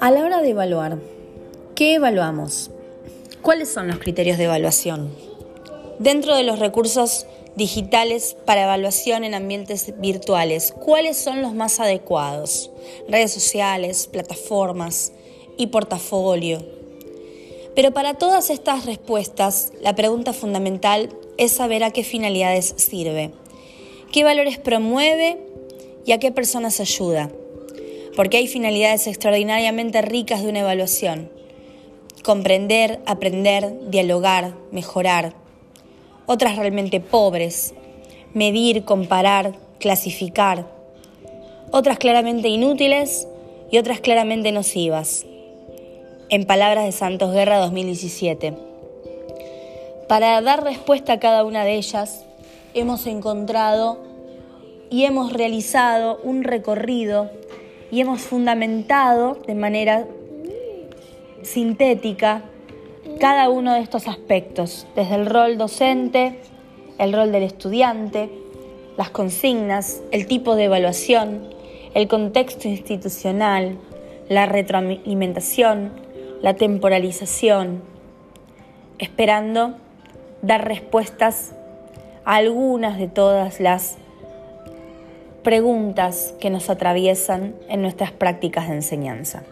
A la hora de evaluar, ¿qué evaluamos? ¿Cuáles son los criterios de evaluación? Dentro de los recursos digitales para evaluación en ambientes virtuales, ¿cuáles son los más adecuados? Redes sociales, plataformas y portafolio. Pero para todas estas respuestas, la pregunta fundamental es saber a qué finalidades sirve, qué valores promueve y a qué personas ayuda porque hay finalidades extraordinariamente ricas de una evaluación. Comprender, aprender, dialogar, mejorar. Otras realmente pobres. Medir, comparar, clasificar. Otras claramente inútiles y otras claramente nocivas. En palabras de Santos Guerra 2017. Para dar respuesta a cada una de ellas, hemos encontrado y hemos realizado un recorrido y hemos fundamentado de manera sintética cada uno de estos aspectos, desde el rol docente, el rol del estudiante, las consignas, el tipo de evaluación, el contexto institucional, la retroalimentación, la temporalización, esperando dar respuestas algunas de todas las preguntas que nos atraviesan en nuestras prácticas de enseñanza.